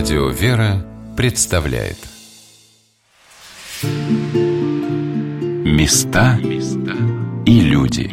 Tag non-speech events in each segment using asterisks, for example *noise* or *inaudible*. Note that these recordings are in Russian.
Радио «Вера» представляет. Места и люди.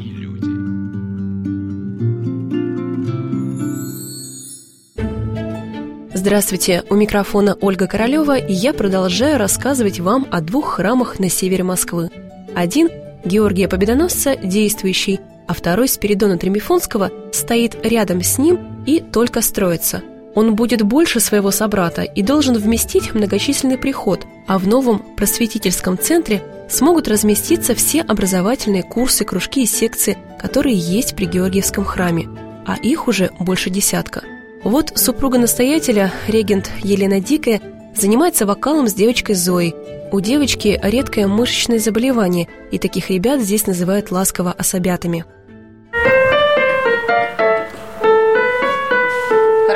Здравствуйте, у микрофона Ольга Королева, и я продолжаю рассказывать вам о двух храмах на севере Москвы. Один – Георгия Победоносца, действующий, а второй – Спиридона Тремифонского, стоит рядом с ним и только строится – он будет больше своего собрата и должен вместить многочисленный приход, а в новом просветительском центре смогут разместиться все образовательные курсы, кружки и секции, которые есть при Георгиевском храме, а их уже больше десятка. Вот супруга настоятеля, регент Елена Дикая, занимается вокалом с девочкой Зоей. У девочки редкое мышечное заболевание, и таких ребят здесь называют ласково особятами.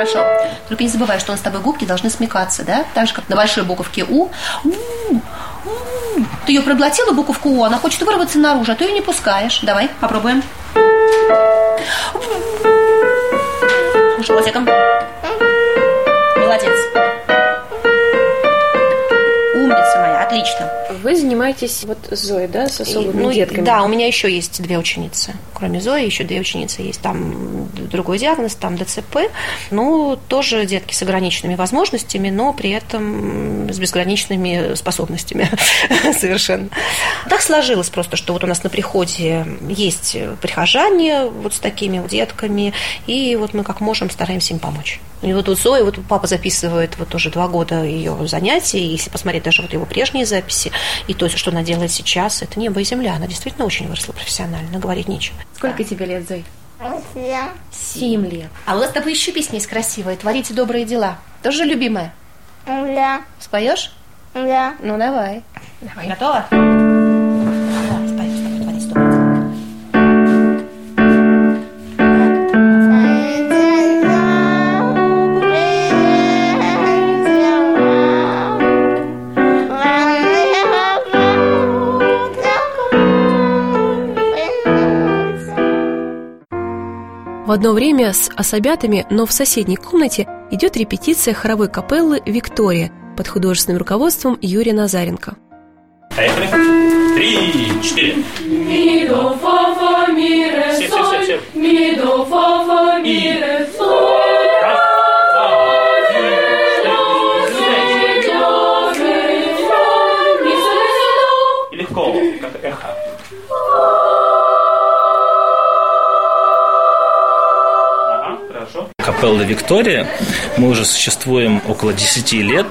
Хорошо. Только не забывай, что нас с тобой губки должны смекаться, да? Так же, как на большой буковке У. Ты ее проглотила, буковку У, она хочет вырваться наружу, а ты ее не пускаешь. Давай, попробуем. Животиком. Молодец. Вы занимаетесь вот Зоей, да, с особыми ну, детками? Да, у меня еще есть две ученицы. Кроме Зои, еще две ученицы есть. Там другой диагноз, там ДЦП. Ну, тоже детки с ограниченными возможностями, но при этом с безграничными способностями *laughs* совершенно. Так сложилось просто, что вот у нас на приходе есть прихожане вот с такими вот детками, и вот мы как можем стараемся им помочь. И вот у Зои, вот папа записывает вот уже два года ее занятий, и если посмотреть даже вот его прежние записи, и то, что она делает сейчас, это небо и земля. Она действительно очень выросла профессионально, говорить нечего. Сколько тебе лет, Зой? Семь. Семь лет. А у нас с тобой еще песня есть красивая. Творите добрые дела. Тоже любимая? Да. Споешь? Да. Ну, давай. Давай. Готова? В одно время с особятами, но в соседней комнате идет репетиция хоровой капеллы «Виктория» под художественным руководством Юрия Назаренко. Поехали. Три, четыре. Mi do fa fa mi re Все, все, sol, все, Капелла Виктория. Мы уже существуем около 10 лет.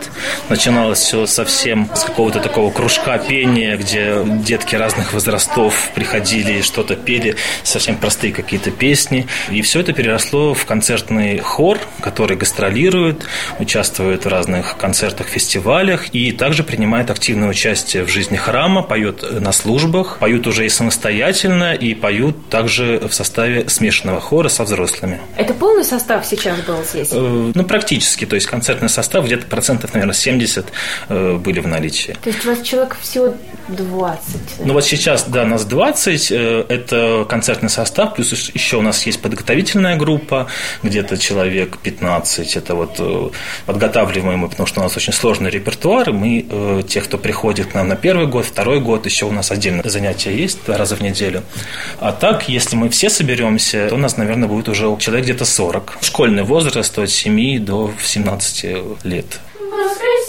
Начиналось все совсем с какого-то такого кружка пения, где детки разных возрастов приходили и что-то пели, совсем простые какие-то песни. И все это переросло в концертный хор, который гастролирует, участвует в разных концертах, фестивалях и также принимает активное участие в жизни храма, поет на службах, поют уже и самостоятельно, и поют также в составе смешанного хора со взрослыми. Это полный состав сейчас был здесь? Э, Ну, практически. То есть концертный состав где-то процентов, наверное, 70 э, были в наличии. То есть у вас человек всего 20? Ну вот сейчас, да, нас 20, э, это концертный состав, плюс еще у нас есть подготовительная группа, где-то человек 15, это вот подготавливаем мы, потому что у нас очень сложный репертуар, и мы, тех, кто приходит к нам на первый год, второй год, еще у нас отдельно занятия есть два раза в неделю. А так, если мы все соберемся, то у нас, наверное, будет уже человек где-то 40. Школьный возраст от 7 до 17 лет. В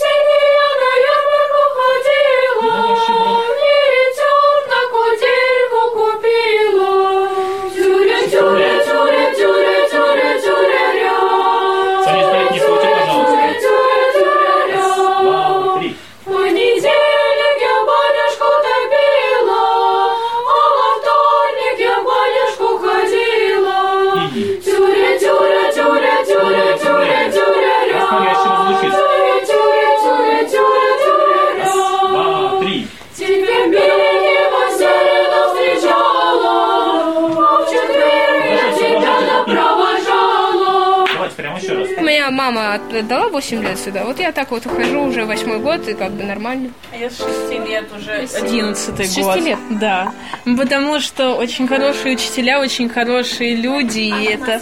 отдала 8 лет сюда. Вот я так вот ухожу уже восьмой год, и как бы нормально. Я с 6 лет уже, 11 С год. шести лет? Да. Потому что очень хорошие учителя, очень хорошие люди, и это,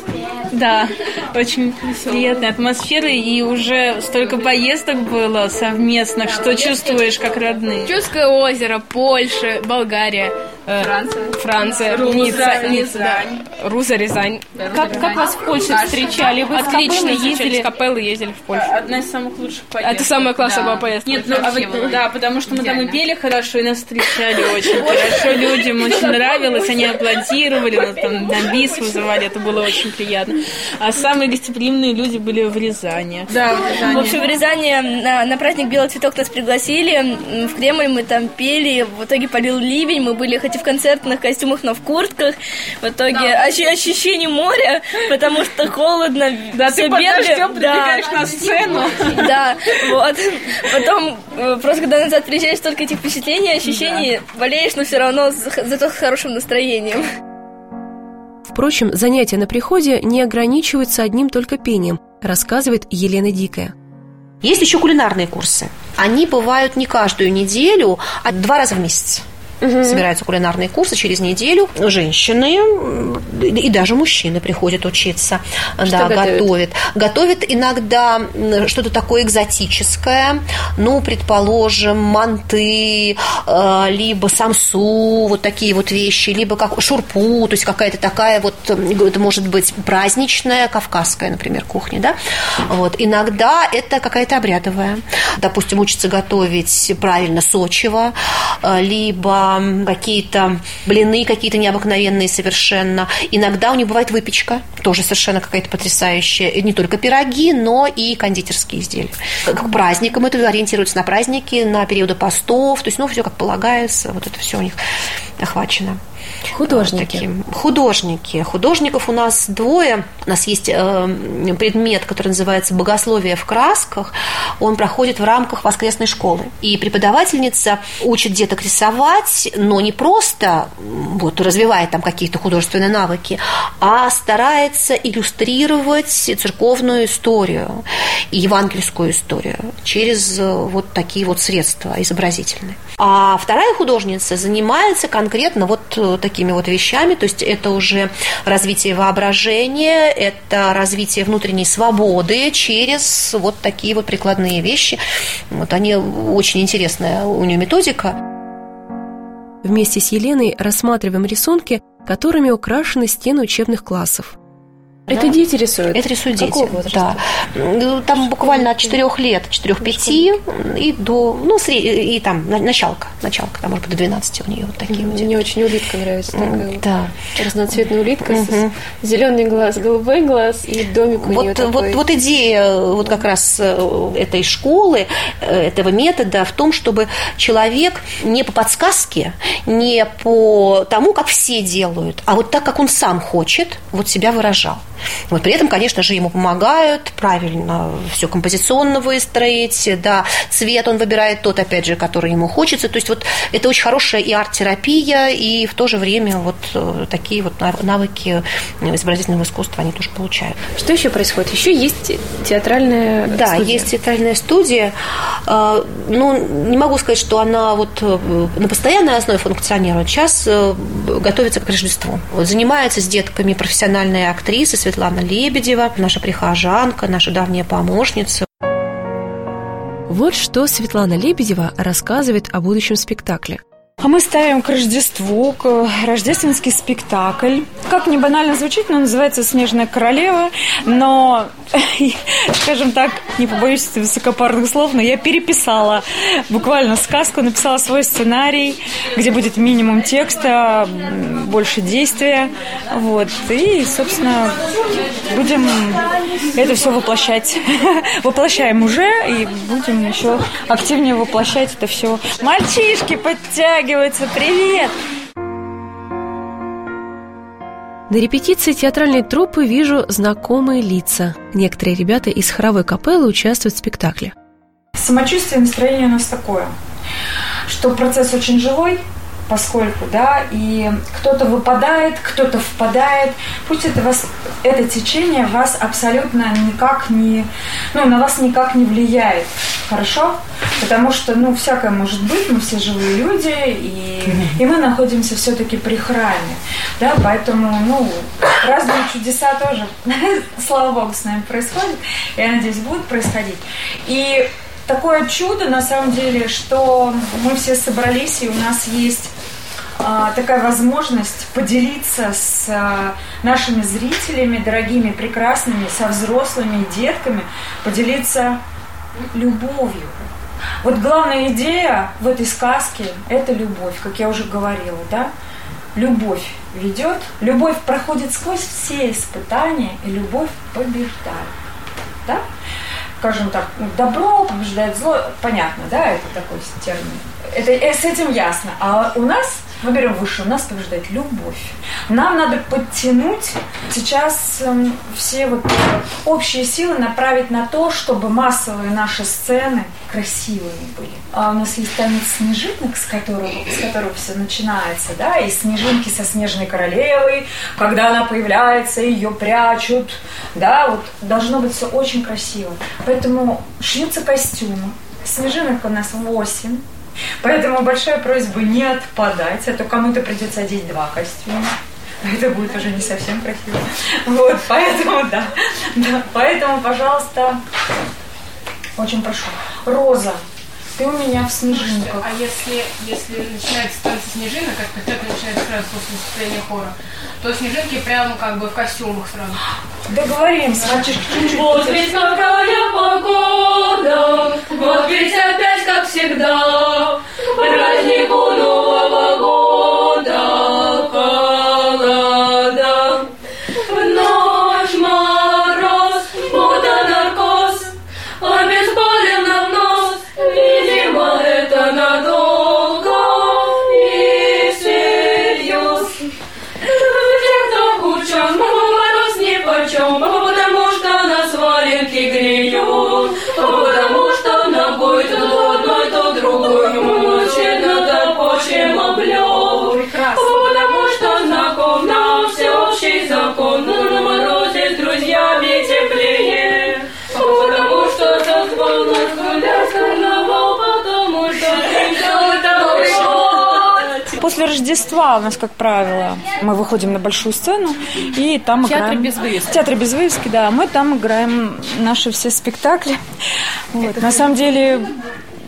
да, очень приятная атмосфера, и уже столько поездок было совместных, что чувствуешь как родные. Чудское озеро, Польша, Болгария. Э, Франция, Руза, Ницца, Ницца, да. Рязань. Руза, Рязань. Как, как вас в Польше встречали? Вы Отлично, ездили с капеллы, ездили в Польшу. Одна из самых лучших поездок. Это самая классная Да. была поездка. Нет, ну, а была. да, потому что мы там и пели хорошо, и нас встречали очень хорошо. Людям очень нравилось, они аплодировали, нас там на бис вызывали, это было очень приятно. А самые гостеприимные люди были в Рязани. Да, в Рязани. В общем, в Рязани на, на праздник «Белый цветок» нас пригласили. В Кремль мы там пели. В итоге полил ливень. Мы были хоть и в концертных костюмах, но в куртках. В итоге ощ- ощущение моря, потому что холодно. Да, все ты под бегали. дождем прибегаешь на сцену. Да, вот. Потом э, просто когда назад приезжаешь, столько этих впечатлений, ощущений, болеешь, но все равно за- зато с хорошим настроением. Впрочем, занятия на приходе не ограничиваются одним только пением, рассказывает Елена Дикая. Есть еще кулинарные курсы. Они бывают не каждую неделю, а два раза в месяц. Собираются кулинарные курсы через неделю. Женщины и даже мужчины приходят учиться. да, готовят? готовят. Иногда что-то такое экзотическое. Ну, предположим, манты, э, либо самсу, вот такие вот вещи, либо как шурпу, то есть какая-то такая вот, это может быть праздничная, кавказская, например, кухня, да. Вот. Иногда это какая-то обрядовая. Допустим, учится готовить правильно сочево, э, либо какие-то блины какие-то необыкновенные совершенно. Иногда у них бывает выпечка, тоже совершенно какая-то потрясающая. И не только пироги, но и кондитерские изделия. К праздникам это ориентируется на праздники, на периоды постов, то есть, ну, все как полагается, вот это все у них охвачено. Художники. Таким. Художники. Художников у нас двое. У нас есть э, предмет, который называется «Богословие в красках». Он проходит в рамках воскресной школы. И преподавательница учит деток рисовать, но не просто вот, развивает там какие-то художественные навыки, а старается иллюстрировать церковную историю и евангельскую историю через э, вот такие вот средства изобразительные. А вторая художница занимается конкретно вот э, такими вот вещами, то есть это уже развитие воображения, это развитие внутренней свободы через вот такие вот прикладные вещи. Вот они очень интересная у нее методика. Вместе с Еленой рассматриваем рисунки, которыми украшены стены учебных классов. Это дети рисуют? Это рисуют дети. Какого возраста? Да. Ну, Там буквально от 4 лет, 4-5 и до, ну, сред- и там на- началка, началка, там, может быть, до 12 у нее вот такие вот. Мне очень улитка нравится. Такая Да. разноцветная улитка Мгм. с зеленый глаз, голубой глаз и домик у нее Вот, такой. вот, вот идея э, вот как раз э, этой школы, э, этого метода в том, чтобы человек не по подсказке, не по тому, как все делают, а вот так, как он сам хочет, вот себя выражал. Вот при этом, конечно же, ему помогают правильно все композиционно выстроить, да, цвет он выбирает тот, опять же, который ему хочется. То есть вот это очень хорошая и арт-терапия, и в то же время вот э, такие вот нав- навыки изобразительного искусства они тоже получают. Что еще происходит? Еще есть театральная Да, студия. есть театральная студия. Э, Ну, не могу сказать, что она вот э, на постоянной основе функционирует. Сейчас готовится к Рождеству. Вот занимается с детками профессиональная актриса Светлана Лебедева, наша прихожанка, наша давняя помощница. Вот что Светлана Лебедева рассказывает о будущем спектакле. А мы ставим к Рождеству к рождественский спектакль. Как не банально звучит, но называется «Снежная королева». Но, *laughs* скажем так, не побоюсь высокопарных слов, но я переписала буквально сказку, написала свой сценарий, где будет минимум текста, больше действия. Вот. И, собственно, будем это все воплощать. *laughs* Воплощаем уже и будем еще активнее воплощать это все. Мальчишки подтягиваются. Привет! На репетиции театральной труппы вижу знакомые лица. Некоторые ребята из хоровой капеллы участвуют в спектакле. Самочувствие, настроение у нас такое, что процесс очень живой, поскольку, да, и кто-то выпадает, кто-то впадает. Пусть это, вас, это течение вас абсолютно никак не, ну, на вас никак не влияет, хорошо? Потому что, ну, всякое может быть, мы все живые люди, и, и мы находимся все-таки при храме, да, поэтому, ну, разные чудеса тоже, *laughs* слава Богу, с нами происходят, я надеюсь, будут происходить. И такое чудо, на самом деле, что мы все собрались, и у нас есть такая возможность поделиться с а, нашими зрителями, дорогими, прекрасными, со взрослыми и детками, поделиться любовью. Вот главная идея в этой сказке – это любовь, как я уже говорила, да? Любовь ведет, любовь проходит сквозь все испытания, и любовь побеждает, да? скажем так, ну, добро побеждает зло, понятно, да, это такой термин. Это, э, с этим ясно. А у нас, мы берем выше, у нас побеждает любовь. Нам надо подтянуть сейчас э, все вот общие силы направить на то, чтобы массовые наши сцены красивыми были. А у нас есть танец снежинок, с которого, с которого все начинается, да, и снежинки со снежной королевой, когда она появляется, ее прячут, да, вот должно быть все очень красиво. Поэтому шьются костюмы. Снежинок у нас 8. Поэтому большая просьба не отпадать, а то кому-то придется одеть два костюма. Это будет уже не совсем красиво. Вот, поэтому, да. да. Поэтому, пожалуйста, очень прошу. Роза, ты у меня в снежинках. А если, если начинается танцы снежинок, как спектакль начинается сразу после состояния хора, то снежинки прямо как бы в костюмах сразу. Договоримся, мальчишки. Вот ведь какая погода, вот ведь опять как всегда, празднику Нового года, Рождества у нас, как правило, мы выходим на большую сцену и там Театр играем... без вывески. Театр без вывески, да. Мы там играем наши все спектакли. Вот. На самом деле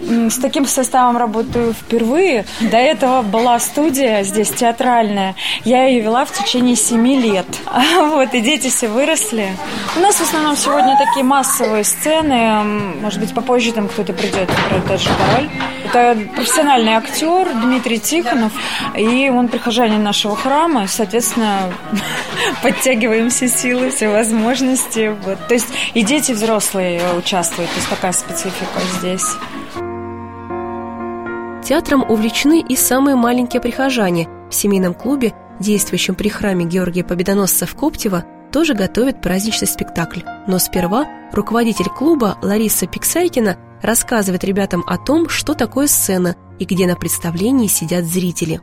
с таким составом работаю впервые. До этого была студия здесь театральная. Я ее вела в течение семи лет. *laughs* Вот, и дети все выросли. У нас в основном сегодня такие массовые сцены. Может быть, попозже там кто-то придет, например, тот же король. Это профессиональный актер Дмитрий Тихонов, и он прихожанин нашего храма, соответственно, *laughs* подтягиваем все силы, все возможности. Вот. То есть и дети, взрослые участвуют, то есть такая специфика здесь. Театром увлечены и самые маленькие прихожане. В семейном клубе, действующем при храме Георгия Победоносца в Коптево, тоже готовят праздничный спектакль. Но сперва руководитель клуба Лариса Пиксайкина рассказывает ребятам о том, что такое сцена и где на представлении сидят зрители.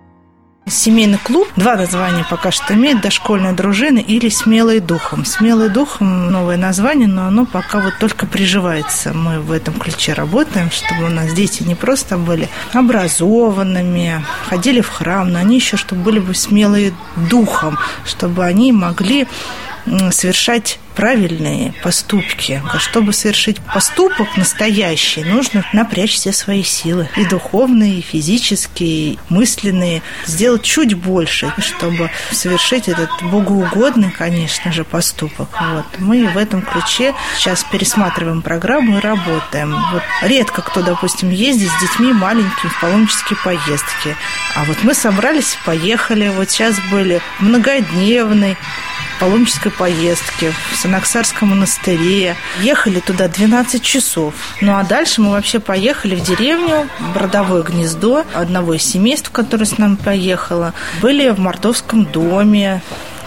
Семейный клуб, два названия пока что имеет, дошкольная дружина или смелый духом. Смелый духом новое название, но оно пока вот только приживается. Мы в этом ключе работаем, чтобы у нас дети не просто были образованными, ходили в храм, но они еще чтобы были бы смелые духом, чтобы они могли совершать правильные поступки. А Чтобы совершить поступок настоящий, нужно напрячь все свои силы. И духовные, и физические, и мысленные. Сделать чуть больше, чтобы совершить этот богоугодный, конечно же, поступок. Вот. Мы в этом ключе сейчас пересматриваем программу и работаем. Вот редко кто, допустим, ездит с детьми маленькими в паломнические поездки. А вот мы собрались поехали. Вот сейчас были многодневный паломнической поездки в Санаксарском монастыре. Ехали туда 12 часов. Ну а дальше мы вообще поехали в деревню, в родовое гнездо одного из семейств, которое с нами поехало. Были в мордовском доме,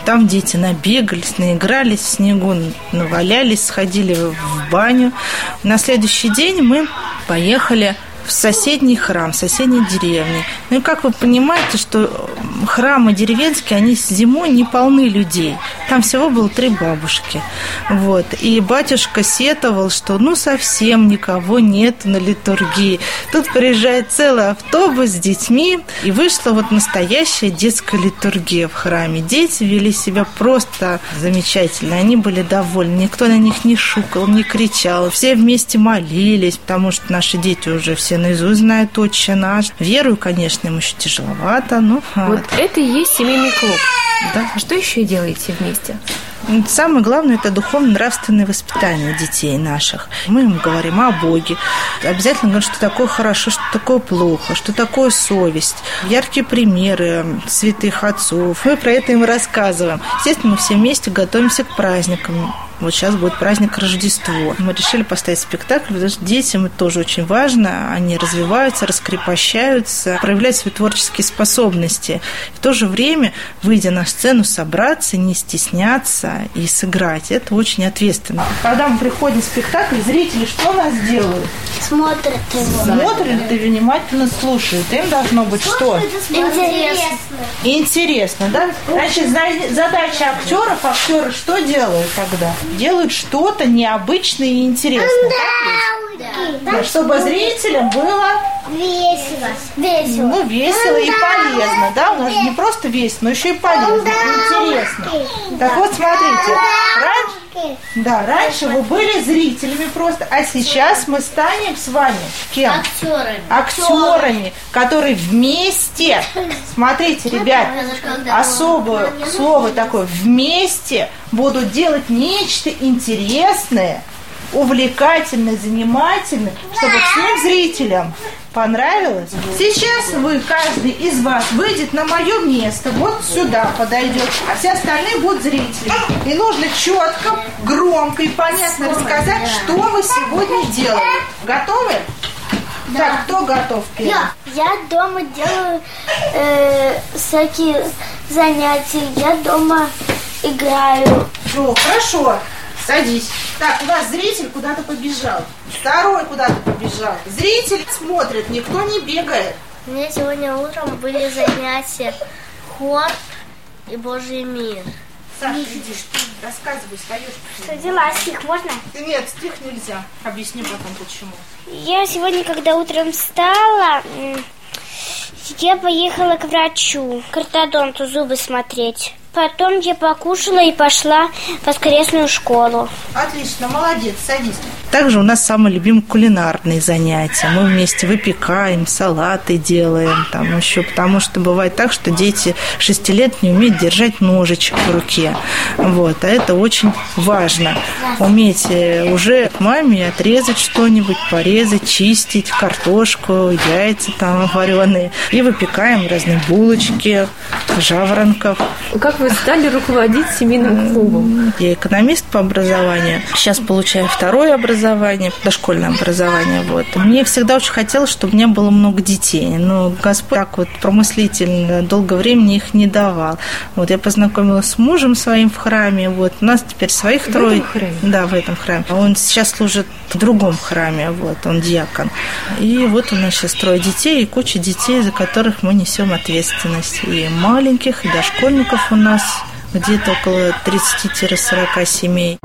там дети набегались, наигрались в снегу, навалялись, сходили в баню. На следующий день мы поехали в соседний храм, в соседней деревне. Ну и как вы понимаете, что храмы деревенские, они зимой не полны людей. Там всего было три бабушки. Вот. И батюшка сетовал, что ну совсем никого нет на литургии. Тут приезжает целый автобус с детьми, и вышла вот настоящая детская литургия в храме. Дети вели себя просто замечательно. Они были довольны. Никто на них не шукал, не кричал. Все вместе молились, потому что наши дети уже все наизусть знают «Отче наш». Верую, конечно, им еще тяжеловато, но... Вот это и есть семейный клуб. Да. А что еще делаете вместе? Самое главное – это духовно-нравственное воспитание детей наших. Мы им говорим о Боге. Обязательно говорим, что такое хорошо, что такое плохо, что такое совесть. Яркие примеры святых отцов. Мы про это им рассказываем. Естественно, мы все вместе готовимся к праздникам. Вот сейчас будет праздник Рождество. Мы решили поставить спектакль, потому что детям это тоже очень важно. Они развиваются, раскрепощаются, проявляют свои творческие способности. В то же время, выйдя на сцену, собраться, не стесняться и сыграть. Это очень ответственно. Когда мы приходим в спектакль, зрители что у нас делают? Смотрят его. Смотрят и внимательно слушают. Им должно быть что? Интересно. Интересно, да? Значит, за- задача актеров, актеры что делают тогда? Делают что-то необычное и интересное. Да, чтобы зрителям было Весело. Весело. ну, весело и полезно, да? У нас же не просто весело, но еще и полезно, и интересно. Так вот, смотрите, раньше, да, раньше вы были зрителями просто, а сейчас мы станем с вами кем? Актерами. актерами, которые вместе, смотрите, ребят, особое слово такое, вместе будут делать нечто интересное, увлекательное, занимательное, чтобы всем зрителям понравилось. Сейчас вы, каждый из вас, выйдет на мое место, вот сюда подойдет, а все остальные будут зрители. И нужно четко, громко и понятно рассказать, что мы сегодня делаем. Готовы? Так, кто готов первый? Я дома делаю э, всякие занятия. Я дома играю. Ну, хорошо. Садись. Так, у нас зритель куда-то побежал. Второй куда-то побежал. Зритель смотрит, никто не бегает. У меня сегодня утром были занятия хор и Божий мир. Саша, иди, рассказывай, встаешь. Что дела, стих можно? Нет, стих нельзя. Объясню потом, почему. Я сегодня, когда утром встала, я поехала к врачу, к ортодонту зубы смотреть. Потом я покушала и пошла в воскресную школу. Отлично, молодец, садись. Также у нас самые любимые кулинарные занятия. Мы вместе выпекаем, салаты делаем, там еще, потому что бывает так, что дети 6 лет не умеют держать ножичек в руке. Вот, а это очень важно. Уметь э, уже к маме отрезать что-нибудь, порезать, чистить, картошку, яйца там вареные. И выпекаем разные булочки, жаворонков. Как вы стали руководить семейным клубом? Я экономист по образованию. Сейчас получаю второе образование, дошкольное образование. Вот. Мне всегда очень хотелось, чтобы у меня было много детей. Но Господь так вот промыслительно долго времени их не давал. Вот я познакомилась с мужем своим в храме. Вот. У нас теперь своих В трое. этом храме? Да, в этом храме. Он сейчас служит в другом храме. Вот. Он диакон. И вот у нас сейчас трое детей и куча детей, за которых мы несем ответственность. И маленьких, и дошкольников у нас где-то около 30-40 семей.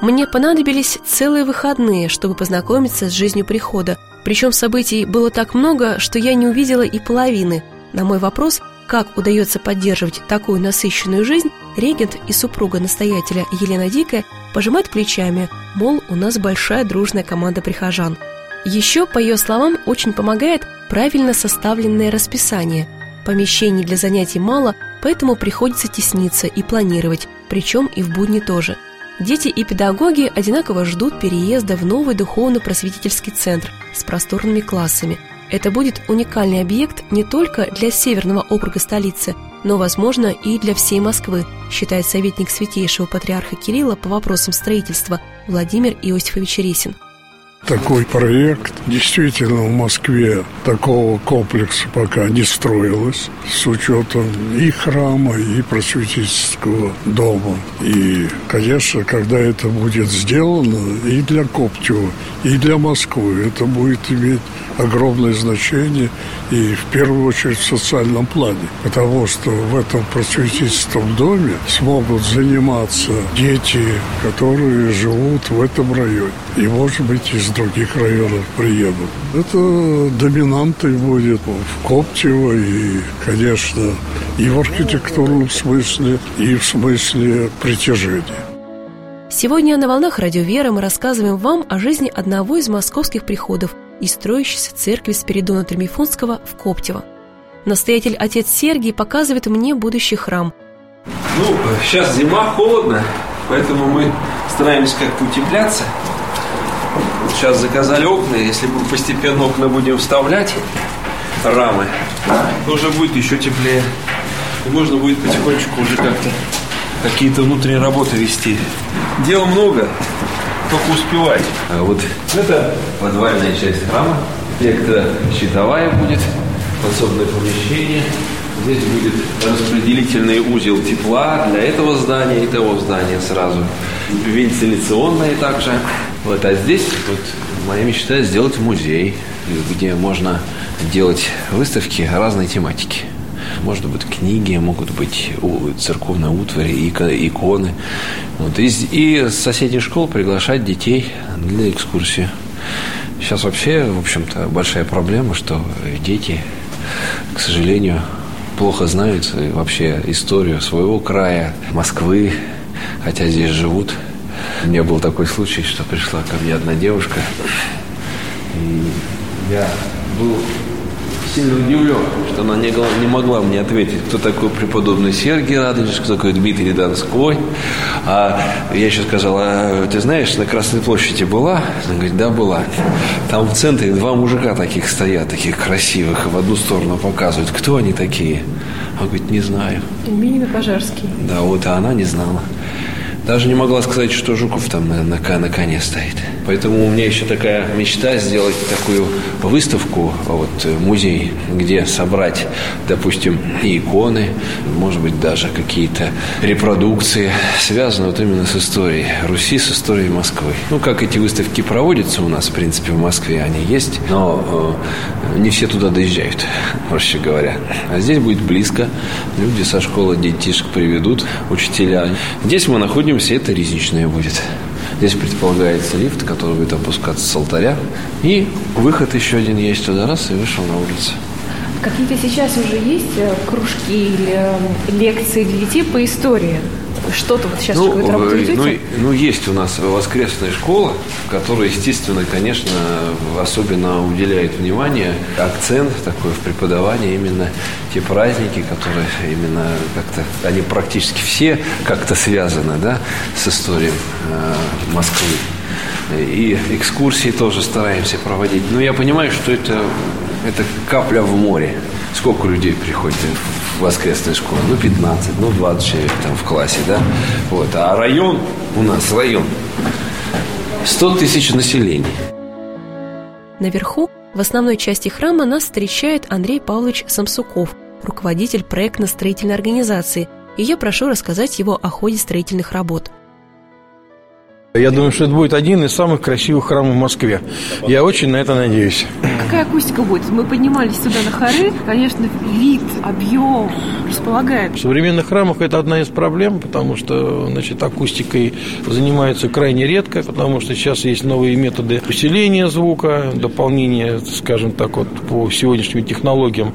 Мне понадобились целые выходные, чтобы познакомиться с жизнью прихода. Причем событий было так много, что я не увидела и половины. На мой вопрос, как удается поддерживать такую насыщенную жизнь, регент и супруга настоятеля Елена Дикая пожимает плечами, мол, у нас большая дружная команда прихожан. Еще, по ее словам, очень помогает правильно составленное расписание. Помещений для занятий мало, поэтому приходится тесниться и планировать, причем и в будни тоже – Дети и педагоги одинаково ждут переезда в новый духовно-просветительский центр с просторными классами. Это будет уникальный объект не только для северного округа столицы, но, возможно, и для всей Москвы, считает советник святейшего патриарха Кирилла по вопросам строительства Владимир Иосифович Ресин. Такой проект. Действительно, в Москве такого комплекса пока не строилось с учетом и храма, и просветительского дома. И, конечно, когда это будет сделано и для Коптева, и для Москвы, это будет иметь огромное значение и в первую очередь в социальном плане, потому что в этом просветительском доме смогут заниматься дети, которые живут в этом районе и, может быть, из других районов приедут. Это доминантой будет в Коптево и, конечно, и в архитектурном смысле, и в смысле притяжения. Сегодня на «Волнах Радио Вера» мы рассказываем вам о жизни одного из московских приходов и строящейся церкви Спиридона Тремифонского в Коптево. Настоятель отец Сергий показывает мне будущий храм. Ну, сейчас зима, холодно, поэтому мы стараемся как-то утепляться. Вот сейчас заказали окна, если мы постепенно окна будем вставлять, рамы, то уже будет еще теплее. И можно будет потихонечку уже как-то какие-то внутренние работы вести. Дела много, только успевать. А вот это подвальная часть храма. Электро-щитовая будет, подсобное помещение. Здесь будет распределительный узел тепла для этого здания и того здания сразу. Вентиляционное также. Вот, а здесь вот моя мечта сделать музей, где можно делать выставки разной тематики. Может быть, книги, могут быть церковные утвари, иконы. Вот. И, и с соседних школ приглашать детей для экскурсии. Сейчас вообще, в общем-то, большая проблема, что дети, к сожалению, плохо знают вообще историю своего края, Москвы, хотя здесь живут. У меня был такой случай, что пришла ко мне одна девушка, и я был сильно удивлен, что она не, не могла мне ответить, кто такой преподобный Сергий Радонеж, кто такой Дмитрий Донской. А я еще сказал, а ты знаешь, на Красной площади была? Она говорит, да, была. Там в центре два мужика таких стоят, таких красивых, в одну сторону показывают. Кто они такие? Она говорит, не знаю. Минин и Пожарский. Да, вот, а она не знала. Даже не могла сказать, что Жуков там на, на, на коне стоит. Поэтому у меня еще такая мечта сделать такую выставку, вот музей, где собрать, допустим, и иконы, может быть, даже какие-то репродукции, связанные вот именно с историей Руси, с историей Москвы. Ну, как эти выставки проводятся у нас, в принципе, в Москве они есть, но э, не все туда доезжают, *laughs* проще говоря. А здесь будет близко, люди со школы детишек приведут, учителя. Здесь мы находимся, это резничная будет. Здесь предполагается лифт, который будет опускаться с алтаря. И выход еще один есть туда, раз, и вышел на улицу. Какие-то сейчас уже есть э, кружки или э, лекции для детей по истории? Что-то вот сейчас ну, какую-то работу ну, ну, есть у нас воскресная школа, которая, естественно, конечно, особенно уделяет внимание, акцент такой в преподавании именно те праздники, которые именно как-то, они практически все как-то связаны, да, с историей э, Москвы. И экскурсии тоже стараемся проводить. Но я понимаю, что это, это капля в море. Сколько людей приходит в воскресную школу? Ну, 15, ну, 20 человек там в классе, да? Вот. А район у нас, район, 100 тысяч населения. Наверху, в основной части храма, нас встречает Андрей Павлович Самсуков, руководитель проектно-строительной организации, и я прошу рассказать его о ходе строительных работ. Я думаю, что это будет один из самых красивых храмов в Москве. Я очень на это надеюсь. Какая акустика будет? Мы поднимались сюда на хоры. Конечно, вид, объем располагает. В современных храмах это одна из проблем, потому что значит, акустикой занимаются крайне редко, потому что сейчас есть новые методы усиления звука, дополнения, скажем так, вот по сегодняшним технологиям.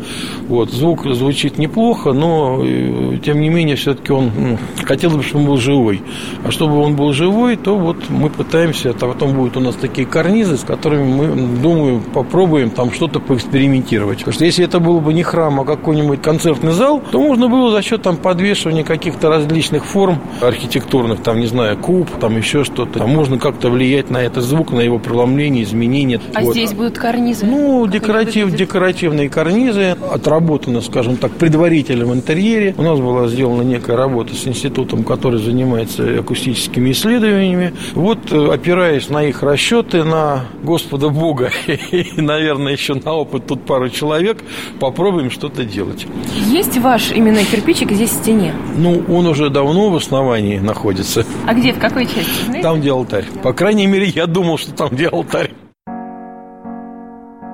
Вот, звук звучит неплохо, но э, тем не менее все-таки он ну, хотелось бы, чтобы он был живой. А чтобы он был живой, то вот мы пытаемся, а потом будут у нас такие карнизы, с которыми мы, думаю, попробуем там что-то поэкспериментировать. Потому что если это было бы не храм, а какой-нибудь концертный зал, то можно было за счет там подвешивания каких-то различных форм архитектурных, там, не знаю, куб, там еще что-то, там можно как-то влиять на этот звук, на его преломление, изменение. А вот. здесь будут карнизы? Ну, декоратив, декоративные карнизы, отработано, скажем так, предварительно в интерьере. У нас была сделана некая работа с институтом, который занимается акустическими исследованиями. Вот, э, опираясь на их расчеты, на Господа Бога *laughs* и, наверное, еще на опыт тут пару человек, попробуем что-то делать. Есть ваш именной кирпичик здесь в стене? Ну, он уже давно в основании находится. А где, в какой части? Знаете? Там, где алтарь. По крайней мере, я думал, что там, где алтарь.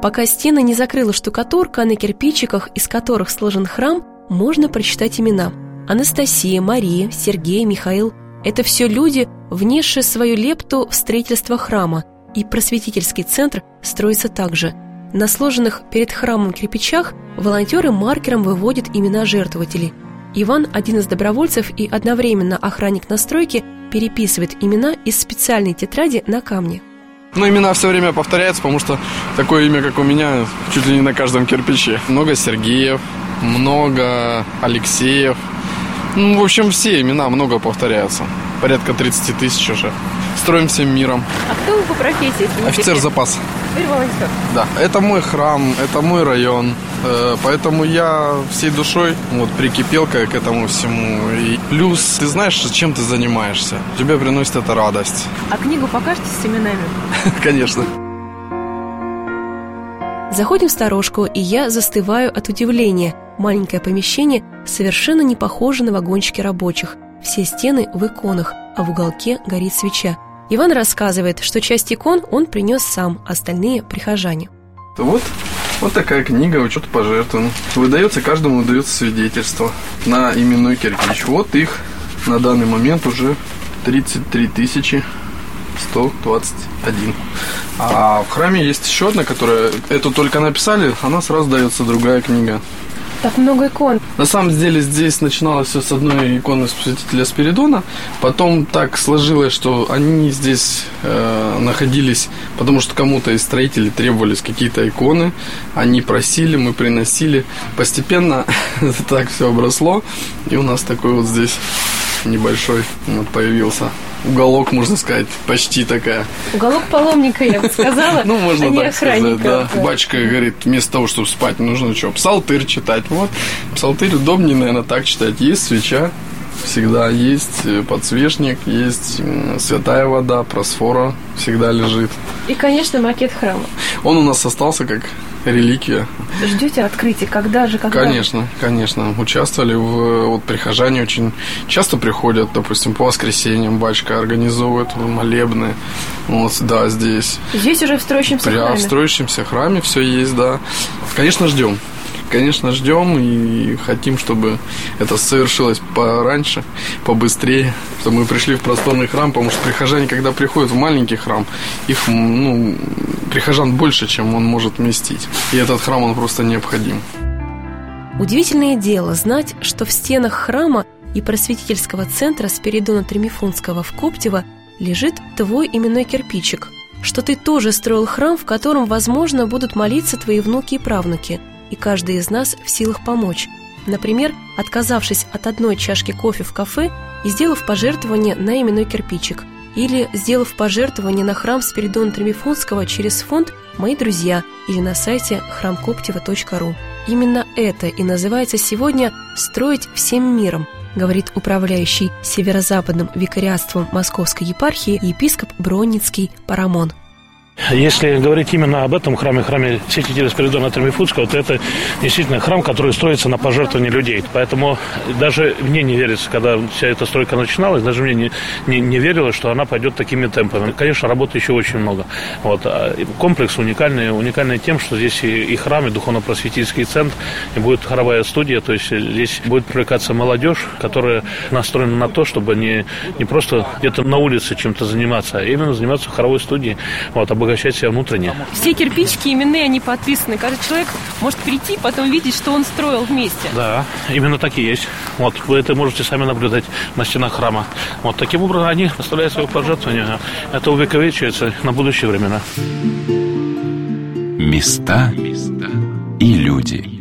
Пока стены не закрыла штукатурка, на кирпичиках, из которых сложен храм, можно прочитать имена. Анастасия, Мария, Сергей, Михаил – это все люди, внесшие свою лепту в строительство храма, и просветительский центр строится также. На сложенных перед храмом кирпичах волонтеры маркером выводят имена жертвователей. Иван, один из добровольцев и одновременно охранник на стройке, переписывает имена из специальной тетради на камне. Ну, имена все время повторяются, потому что такое имя, как у меня, чуть ли не на каждом кирпиче. Много Сергеев, много Алексеев. Ну, в общем, все имена много повторяются. Порядка 30 тысяч уже. Строим всем миром. А кто вы по профессии? Офицер запаса. Да, это мой храм, это мой район. Э, Поэтому я всей душой вот прикипел к к этому всему. И плюс, ты знаешь, чем ты занимаешься. Тебе приносит это радость. А книгу покажете с именами? *laughs* Конечно. Заходим в сторожку, и я застываю от удивления. Маленькое помещение совершенно не похоже на вагончики рабочих. Все стены в иконах, а в уголке горит свеча. Иван рассказывает, что часть икон он принес сам, остальные – прихожане. Вот, вот такая книга «Учет пожертвований». Выдается, каждому выдается свидетельство на именной кирпич. Вот их на данный момент уже 33 тысячи 121. А в храме есть еще одна, которая эту только написали, она сразу дается другая книга. Так много икон. На самом деле здесь начиналось все с одной иконы святителя Спиридона. Потом так сложилось, что они здесь э, находились, потому что кому-то из строителей требовались какие-то иконы. Они просили, мы приносили. Постепенно *laughs* так все обросло. И у нас такой вот здесь небольшой вот появился уголок, можно сказать, почти такая. Уголок паломника, я бы сказала, *laughs* Ну, можно а так сказать, да. Батюшка говорит, вместо того, чтобы спать, нужно что, псалтырь читать. Вот, псалтырь удобнее, наверное, так читать. Есть свеча, всегда есть э, подсвечник, есть святая вода, просфора всегда лежит. И, конечно, макет храма. Он у нас остался как реликвия. Ждете открытия? Когда же? Когда? Конечно, конечно. Участвовали в... Вот прихожане очень часто приходят, допустим, по воскресеньям батюшка организовывает молебны. Вот, да, здесь. Здесь уже в строящемся Прям храме. в строящемся храме все есть, да. Конечно, ждем. Конечно, ждем и хотим, чтобы это совершилось пораньше, побыстрее, чтобы мы пришли в просторный храм, потому что прихожане, когда приходят в маленький храм, их, ну, прихожан больше, чем он может вместить. И этот храм, он просто необходим. Удивительное дело знать, что в стенах храма и просветительского центра Спиридона Тремифунского в Коптево лежит твой именной кирпичик, что ты тоже строил храм, в котором, возможно, будут молиться твои внуки и правнуки, и каждый из нас в силах помочь. Например, отказавшись от одной чашки кофе в кафе и сделав пожертвование на именной кирпичик, или сделав пожертвование на храм Спиридона Тремифунского через фонд «Мои друзья» или на сайте храмкоптева.ру. Именно это и называется сегодня «строить всем миром», говорит управляющий северо-западным викариатством Московской епархии епископ Бронницкий Парамон. Если говорить именно об этом храме, храме святителя Спиридона Тремифунского, то это действительно храм, который строится на пожертвование людей. Поэтому даже мне не верится, когда вся эта стройка начиналась, даже мне не, не, не верилось, что она пойдет такими темпами. Конечно, работы еще очень много. Вот. а Комплекс уникальный, уникальный тем, что здесь и, и храм, и духовно-просветительский центр, и будет хоровая студия, то есть здесь будет привлекаться молодежь, которая настроена на то, чтобы не, не просто где-то на улице чем-то заниматься, а именно заниматься хоровой студией, вот, обогащать себя внутренне. Все кирпичики именные, они подписаны. Каждый человек может прийти, потом видеть, что он строил вместе. Да, именно так и есть. Вот, вы это можете сами наблюдать на стенах храма. Вот таким образом они оставляют свое пожертвование. Это увековечивается на будущие времена. Места и люди.